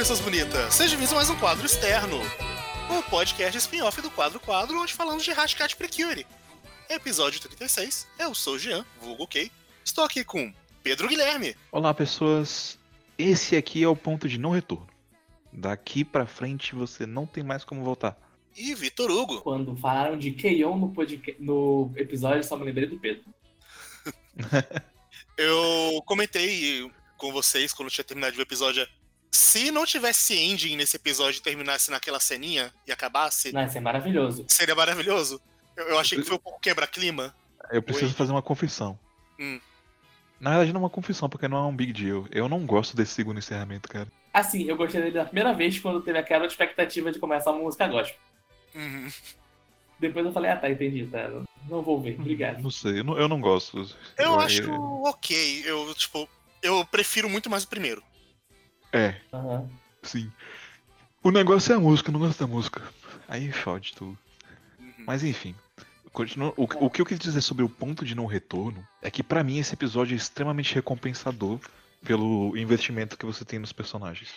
pessoas bonitas! Sejam bem-vindos a mais um quadro externo, o podcast spin-off do Quadro Quadro, onde falamos de Hashcat Precure. Episódio 36, eu sou o Jean, vulgo ok. Estou aqui com Pedro Guilherme. Olá, pessoas. Esse aqui é o ponto de não retorno. Daqui pra frente você não tem mais como voltar. E Vitor Hugo. Quando falaram de Keion no, podcast, no episódio, só me lembrei do Pedro. eu comentei com vocês quando tinha terminado o episódio. Se não tivesse ending nesse episódio e terminasse naquela ceninha e acabasse. Não, isso é maravilhoso. Seria maravilhoso. Eu, eu achei que foi um pouco quebra-clima. Eu preciso Oi. fazer uma confissão. Hum. Na verdade, não é uma confissão, porque não é um big deal. Eu não gosto desse segundo encerramento, cara. Assim, eu gostei dele da primeira vez quando teve aquela expectativa de começar uma música gospel. Uhum. Depois eu falei, ah tá, entendi, tá. Não vou ver, obrigado. Não sei, eu não, eu não gosto. Eu, eu acho eu... ok. Eu, tipo, eu prefiro muito mais o primeiro. É. Uhum. Sim. O negócio é a música, eu não gosto da música. Aí fode tudo. Uhum. Mas enfim. Continua, o, o, que eu quis dizer sobre o ponto de não retorno é que para mim esse episódio é extremamente recompensador pelo investimento que você tem nos personagens.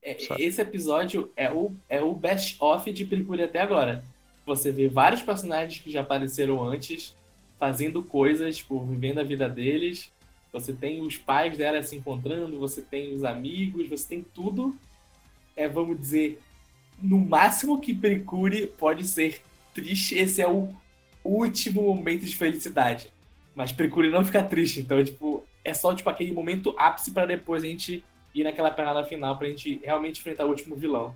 É, esse episódio é o, é o best-of de Pericuri até agora. Você vê vários personagens que já apareceram antes, fazendo coisas, tipo, vivendo a vida deles. Você tem os pais dela se encontrando, você tem os amigos, você tem tudo. É, vamos dizer, no máximo que Pericuri pode ser triste, esse é o último momento de felicidade. Mas Pericuri não fica triste, então, tipo, é só tipo aquele momento ápice para depois a gente ir naquela pegada final pra gente realmente enfrentar o último vilão.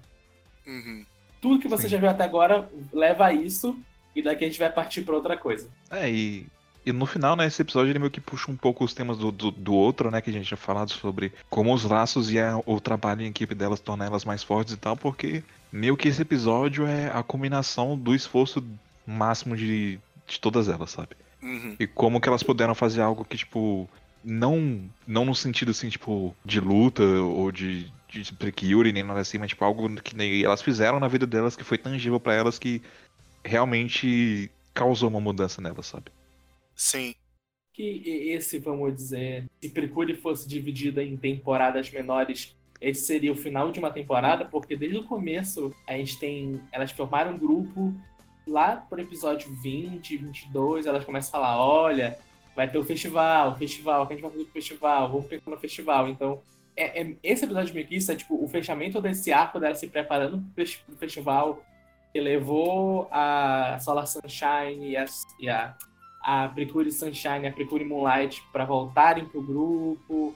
Uhum. Tudo que você Sim. já viu até agora leva a isso, e daqui a gente vai partir pra outra coisa. É, e, e no final, né, esse episódio ele meio que puxa um pouco os temas do, do, do outro, né, que a gente tinha falado sobre como os laços e a, o trabalho em equipe delas torna elas mais fortes e tal, porque meio que esse episódio é a combinação do esforço máximo de, de todas elas, sabe? Uhum. E como que elas puderam fazer algo que, tipo, não, não no sentido assim, tipo, de luta ou de, de precure, nem nada assim, mas tipo, algo que elas fizeram na vida delas que foi tangível para elas que realmente causou uma mudança nelas, sabe? Sim. Que esse, vamos dizer, se Precure fosse dividida em temporadas menores, esse seria o final de uma temporada, porque desde o começo a gente tem. Elas formaram um grupo, lá pro episódio 20, 22, elas começam a falar: olha, vai ter o festival, o festival, que a gente vai fazer o festival, vamos pensar no festival. Então, é, é, esse episódio que isso é tipo o fechamento desse arco dela se preparando pro festival que levou a Solar Sunshine e a, e a, a Precure Sunshine a Precure Moonlight para voltarem pro grupo.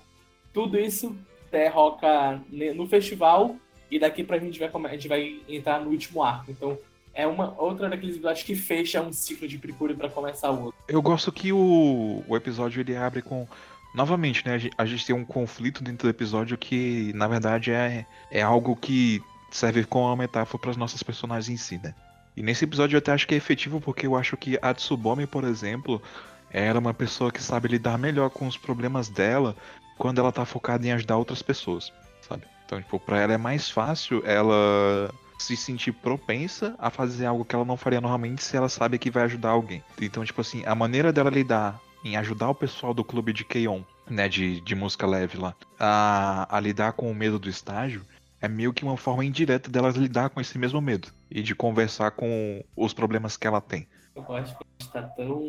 Tudo isso derroca no festival e daqui pra gente vai, a gente vai entrar no último arco. Então, é uma outra daqueles episódios que fecha um ciclo de Precure para começar outro. Eu gosto que o, o episódio ele abre com novamente, né? A gente tem um conflito dentro do episódio que, na verdade, é, é algo que serve como uma metáfora para as nossas personagens em si, né? E nesse episódio eu até acho que é efetivo porque eu acho que a Tsubome, por exemplo, era uma pessoa que sabe lidar melhor com os problemas dela quando ela tá focada em ajudar outras pessoas, sabe? Então, tipo, pra ela é mais fácil ela se sentir propensa a fazer algo que ela não faria normalmente se ela sabe que vai ajudar alguém. Então, tipo assim, a maneira dela lidar em ajudar o pessoal do clube de K-On, né, de, de música leve lá, a, a lidar com o medo do estágio, é meio que uma forma indireta dela lidar com esse mesmo medo e de conversar com os problemas que ela tem. Eu acho que a gente tá tão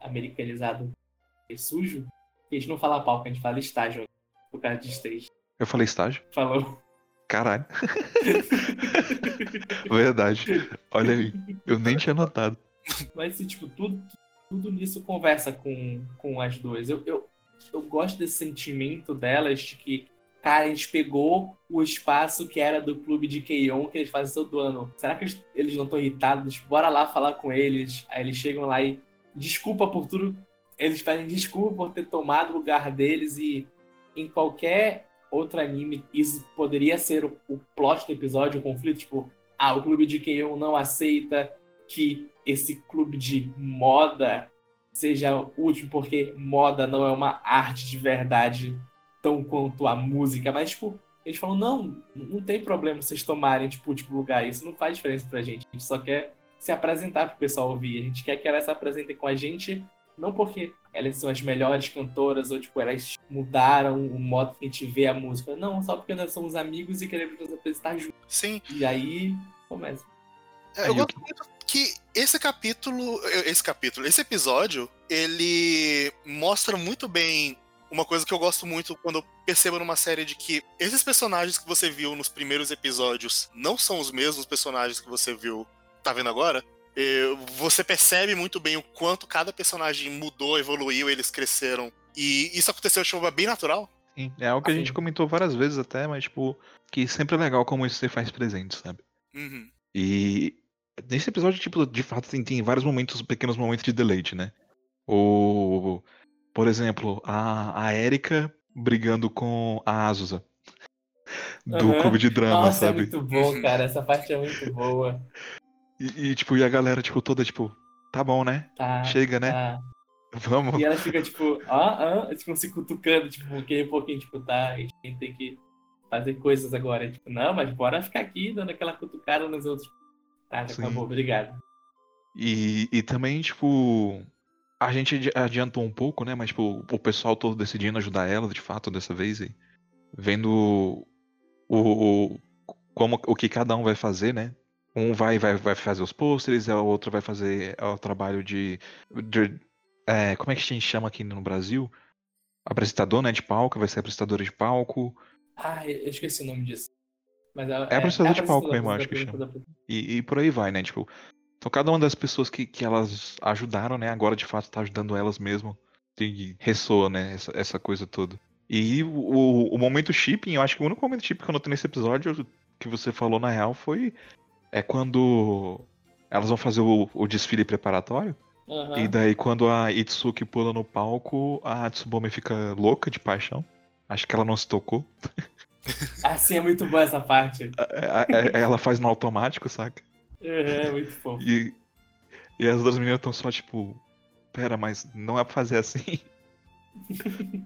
americanizado e sujo que a gente não fala palco, a gente fala estágio por causa de stage. Eu falei estágio? Falou. Caralho. Verdade. Olha aí. Eu nem tinha notado. Mas, tipo, tudo, tudo nisso conversa com, com as duas. Eu, eu, eu gosto desse sentimento delas de que, cara, a gente pegou o espaço que era do clube de Keion que eles fazem todo ano. Será que eles, não estão irritados? Bora lá falar com eles. Aí eles chegam lá e desculpa por tudo. Eles pedem desculpa por ter tomado o lugar deles e em qualquer outro anime, isso poderia ser o, o plot do episódio, o conflito, tipo, ah, o clube de Keion não aceita que esse clube de moda seja útil, porque moda não é uma arte de verdade tão quanto a música, mas, tipo, eles falam, não, não tem problema vocês tomarem, tipo, tipo lugar, isso não faz diferença pra gente, a gente só quer se apresentar pro pessoal ouvir, a gente quer que elas se apresentem com a gente Não porque elas são as melhores cantoras ou, tipo, elas mudaram o modo que a gente vê a música. Não, só porque nós somos amigos e queremos nos apresentar juntos. Sim. E aí, começa. É, eu gosto muito que esse capítulo, esse capítulo, esse episódio, ele mostra muito bem uma coisa que eu gosto muito quando eu percebo numa série de que esses personagens que você viu nos primeiros episódios não são os mesmos personagens que você viu, tá vendo agora? Você percebe muito bem o quanto cada personagem mudou, evoluiu, eles cresceram. E isso aconteceu de forma bem natural. Sim, é algo que a gente comentou várias vezes até, mas, tipo, que sempre é legal como isso você faz presente, sabe? Uhum. E nesse episódio, tipo, de fato, tem, tem vários momentos, pequenos momentos de deleite, né? O. Por exemplo, a, a Erika brigando com a Azusa. Do uhum. clube de drama, Nossa, é sabe? é muito bom, cara. Essa parte é muito boa. E, e, tipo, e a galera, tipo, toda, tipo, tá bom, né? Tá, Chega, né? Tá. Vamos. E ela fica, tipo, ah, ah, tipo, se cutucando, tipo, um pouquinho, tipo, tá, a gente tem que fazer coisas agora. Tipo, não, mas bora ficar aqui dando aquela cutucada nos outros. Tá, já Sim. acabou, obrigado. E, e também, tipo, a gente adiantou um pouco, né? Mas, tipo, o pessoal todo decidindo ajudar ela, de fato, dessa vez. E vendo o, o, como, o que cada um vai fazer, né? Um vai, vai, vai fazer os pôsteres, o outro vai fazer o trabalho de. de é, como é que a gente chama aqui no Brasil? Apresentador, né? De palco, vai ser apresentadora de palco. Ah, eu esqueci o nome disso. Mas é, é apresentador é, de palco mesmo, acho que chama. E, e, por aí vai, né? Tipo, então cada uma das pessoas que, que elas ajudaram, né? Agora de fato tá ajudando elas mesmo. E ressoa, né? Essa, essa coisa toda. E o, o momento shipping, eu acho que o único momento shipping que eu notei nesse episódio que você falou na real foi é quando elas vão fazer o, o desfile preparatório. Uhum. E daí, quando a Itsuki pula no palco, a Tsubome fica louca de paixão. Acho que ela não se tocou. Assim é muito boa essa parte. Ela faz no automático, saca? É, é muito fofo. E, e as duas meninas estão só tipo. Pera, mas não é pra fazer assim.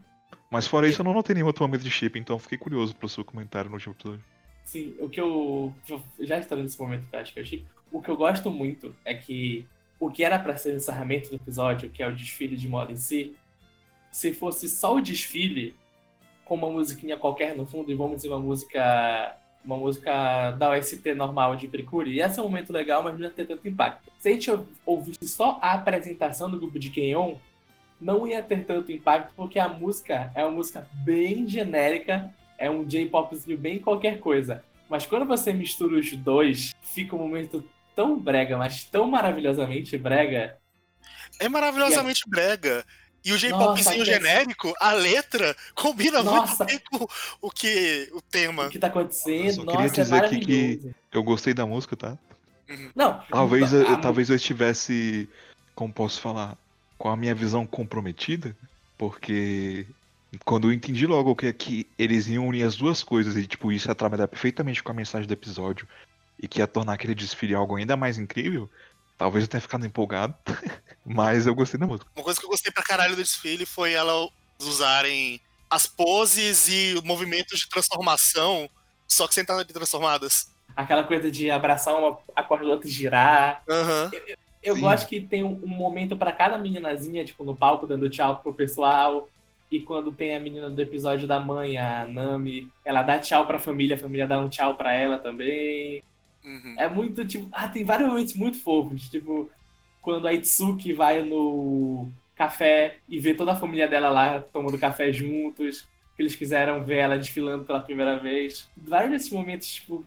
mas fora isso, eu não notei nenhum outro momento de chip, então fiquei curioso pelo seu comentário no último episódio. Sim, o que eu. Já está nesse momento que eu acho que eu achei. O que eu gosto muito é que o que era para ser o encerramento do episódio, que é o desfile de moda em si, se fosse só o desfile, com uma musiquinha qualquer no fundo, e vamos dizer uma música. Uma música da OST normal de Precure, ia ser um momento legal, mas não ia ter tanto impacto. Se a gente ouvisse só a apresentação do grupo de Kenyon, não ia ter tanto impacto, porque a música é uma música bem genérica é um J-popzinho bem qualquer coisa. Mas quando você mistura os dois, fica um momento tão brega, mas tão maravilhosamente brega. É maravilhosamente é... brega. E o J-popzinho genérico, a letra, combina Nossa. muito bem com o que o tema. O que tá acontecendo. Eu só Nossa, queria é dizer é aqui que eu gostei da música, tá? Uhum. Não. Talvez, eu, talvez eu estivesse, como posso falar, com a minha visão comprometida, porque quando eu entendi logo que, que eles iam unir as duas coisas e, tipo, isso ia trabalhar perfeitamente com a mensagem do episódio e que ia tornar aquele desfile algo ainda mais incrível, talvez eu tenha ficado empolgado, mas eu gostei da música. Uma coisa que eu gostei pra caralho do desfile foi elas usarem as poses e movimentos de transformação, só que sem estar transformadas. Aquela coisa de abraçar uma, a corda do outro e girar. Uhum. Eu, eu gosto que tem um, um momento para cada meninazinha, tipo, no palco, dando tchau pro pessoal. E quando tem a menina do episódio da mãe, a Nami, ela dá tchau pra família, a família dá um tchau pra ela também. Uhum. É muito, tipo, ah, tem vários momentos muito fofos. Tipo, quando a Itsuki vai no café e vê toda a família dela lá tomando café juntos, que eles quiseram ver ela desfilando pela primeira vez. Vários desses momentos, tipo,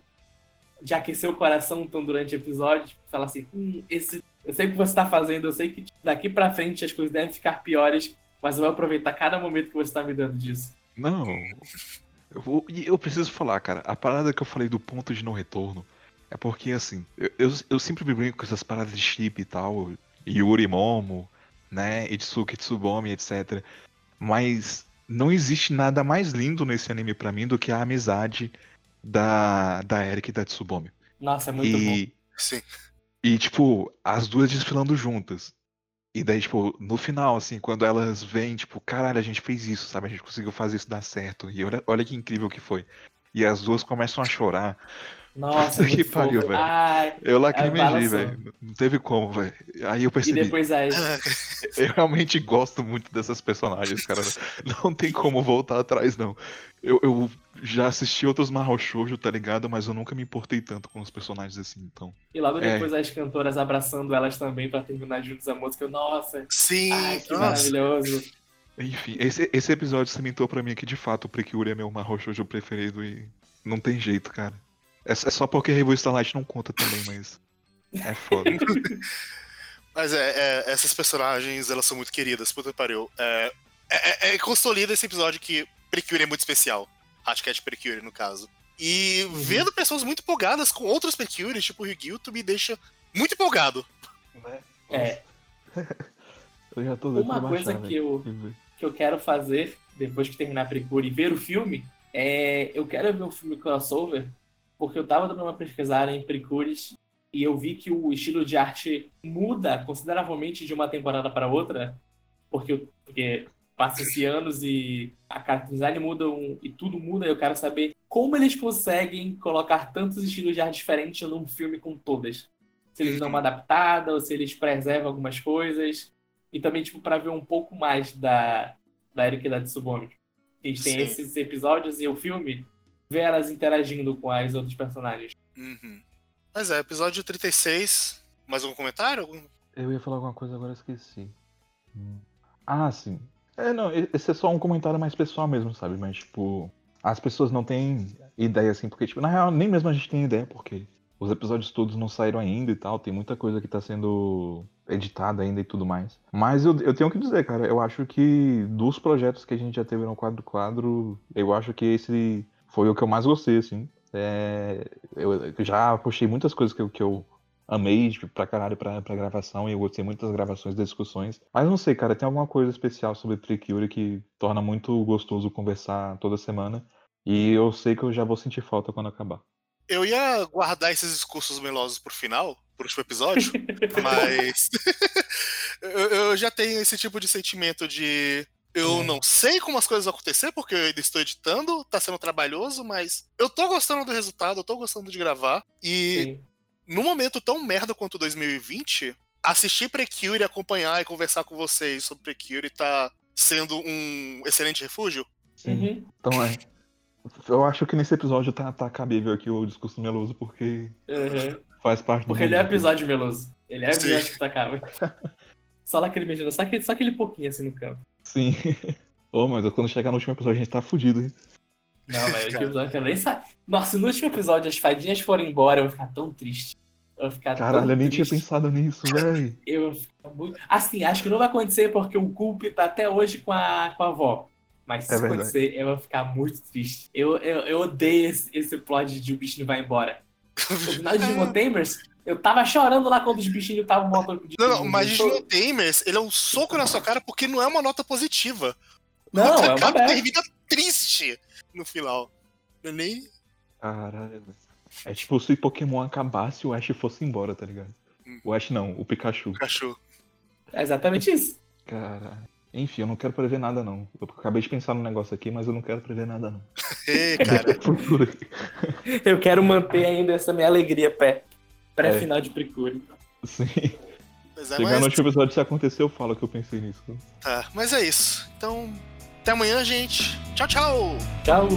de aquecer o coração tão durante o episódio, tipo, falar assim, hum, esse, eu sei o que você tá fazendo, eu sei que tipo, daqui pra frente as coisas devem ficar piores, mas eu vou aproveitar cada momento que você tá me dando disso. Não. Eu, vou, eu preciso falar, cara. A parada que eu falei do ponto de não retorno é porque, assim, eu, eu, eu sempre me brinco com essas paradas de chip e tal. Yuri Momo, né? Itsuki Tsubomi, etc. Mas não existe nada mais lindo nesse anime para mim do que a amizade da, da Eric e da Tsubomi. Nossa, é muito e, bom. Sim. E, tipo, as duas desfilando juntas. E daí, tipo, no final, assim, quando elas vêm, tipo, caralho, a gente fez isso, sabe? A gente conseguiu fazer isso dar certo. E olha, olha que incrível que foi. E as duas começam a chorar. Nossa, Que muito pariu, velho. Eu lacrimejei, só. velho. Não teve como, velho. Aí eu e percebi, depois aí. eu realmente gosto muito dessas personagens, cara. Não tem como voltar atrás, não. Eu, eu já assisti outros Mahou Shoujo, tá ligado? Mas eu nunca me importei tanto com os personagens assim, então. E logo É. depois as cantoras abraçando elas também pra terminar juntos a música. Nossa, Sim, ai, que nossa. maravilhoso. Enfim, esse, esse episódio cimentou pra mim que de fato o Precure é meu Mahou Shoujo preferido e não tem jeito, cara. É, é só porque Rainbow Starlight não conta também, mas. É foda. Mas é, é, essas personagens, elas são muito queridas, puta que pariu. É, é, é- consolida esse episódio que Precure é muito especial. Hatcat Precure, no caso. E Uhum. vendo pessoas muito empolgadas com outros Precures, tipo o Rygyuto, me deixa muito empolgado. É, Eu já tô uma coisa baixar, que eu. Que eu quero fazer depois que terminar a Precure e ver o filme é eu quero ver o filme crossover porque eu tava dando uma pesquisada em Precures e eu vi que o estilo de arte muda consideravelmente de uma temporada para outra porque, porque passa-se anos e a character design muda um- e tudo muda eu quero saber como eles conseguem colocar tantos estilos de arte diferentes num filme com todas. Se eles dão uma adaptada ou se eles preservam algumas coisas e também, tipo, pra ver um pouco mais da, da Erika e da Tsubome. A gente tem Sim. esses episódios e o filme, ver elas interagindo com as outros personagens. Uhum. Mas é, episódio 36. Mais algum comentário? Algum- Eu ia falar alguma coisa, agora eu esqueci. Hum. Ah, sim. É, não, esse é só um comentário mais pessoal mesmo, sabe? Mas, tipo, as pessoas não têm ideia, assim, porque, tipo, na real, nem mesmo a gente tem ideia, porque os episódios todos não saíram ainda e tal, tem muita coisa que tá sendo editada ainda e tudo mais. Mas eu, eu tenho que dizer, cara, eu acho que dos projetos que a gente já teve no quadro quadro, eu acho que esse foi o que eu mais gostei, assim. É, eu já puxei muitas coisas que eu, que eu amei tipo, pra caralho pra, pra gravação e eu gostei muito das gravações, das discussões. Mas não sei, cara, tem alguma coisa especial sobre Precure que torna muito gostoso conversar toda semana. E eu sei que eu já vou sentir falta quando acabar. Eu ia guardar esses discursos melosos pro final, pro último episódio, mas eu, eu já tenho esse tipo de sentimento de eu É. não sei como as coisas vão acontecer, porque eu ainda estou editando, tá sendo trabalhoso, mas eu tô gostando do resultado, eu tô gostando de gravar. E Sim. num momento tão merda quanto 2020, assistir Precure, acompanhar e conversar com vocês sobre Precure tá sendo um excelente refúgio. Uhum. Então é. Eu acho que nesse episódio tá, tá cabível aqui o discurso meloso, porque Uhum. faz parte do. Porque ele é episódio meloso. Ele é Sim. episódio que acaba. Só lacrimejando, só aquele, só aquele pouquinho assim no campo. Sim. Ô, mas quando chegar no último episódio a gente tá fudido, hein? Não, velho, o último episódio eu nem sabe. Nossa, se no último episódio as fadinhas forem embora, eu vou ficar tão triste. Eu vou ficar Caralho, tão eu nem tinha triste. pensado nisso, velho. Eu vou ficar muito. Assim, acho que não vai acontecer porque o Culp tá até hoje com a, com a avó. Mas se É acontecer, eu vou ficar muito triste. Eu, eu, eu odeio esse, esse plot de o bichinho vai embora. No final de Digimon Tamers, eu tava chorando lá quando os bichinhos estavam mortos. Não, não, mas Digimon Tamers, ele é um soco na sua cara porque não é uma nota positiva. Não, é uma termina triste no final. Não é nem. Caralho, velho. É tipo se Pokémon acabasse e o Ash fosse embora, tá ligado? O Ash não, o Pikachu. Cachorro. É exatamente isso. Caralho. Enfim, eu não quero prever nada, não. Eu acabei de pensar no negócio aqui, mas eu não quero prever nada, não. Ê, cara. Eu quero manter ainda essa minha alegria pé. Pré-final de Precure. Sim. Mas é, Chegar mas, no último episódio, se acontecer, eu falo que eu pensei nisso. tá, mas é isso. Então, até amanhã, gente. Tchau, tchau. Tchau.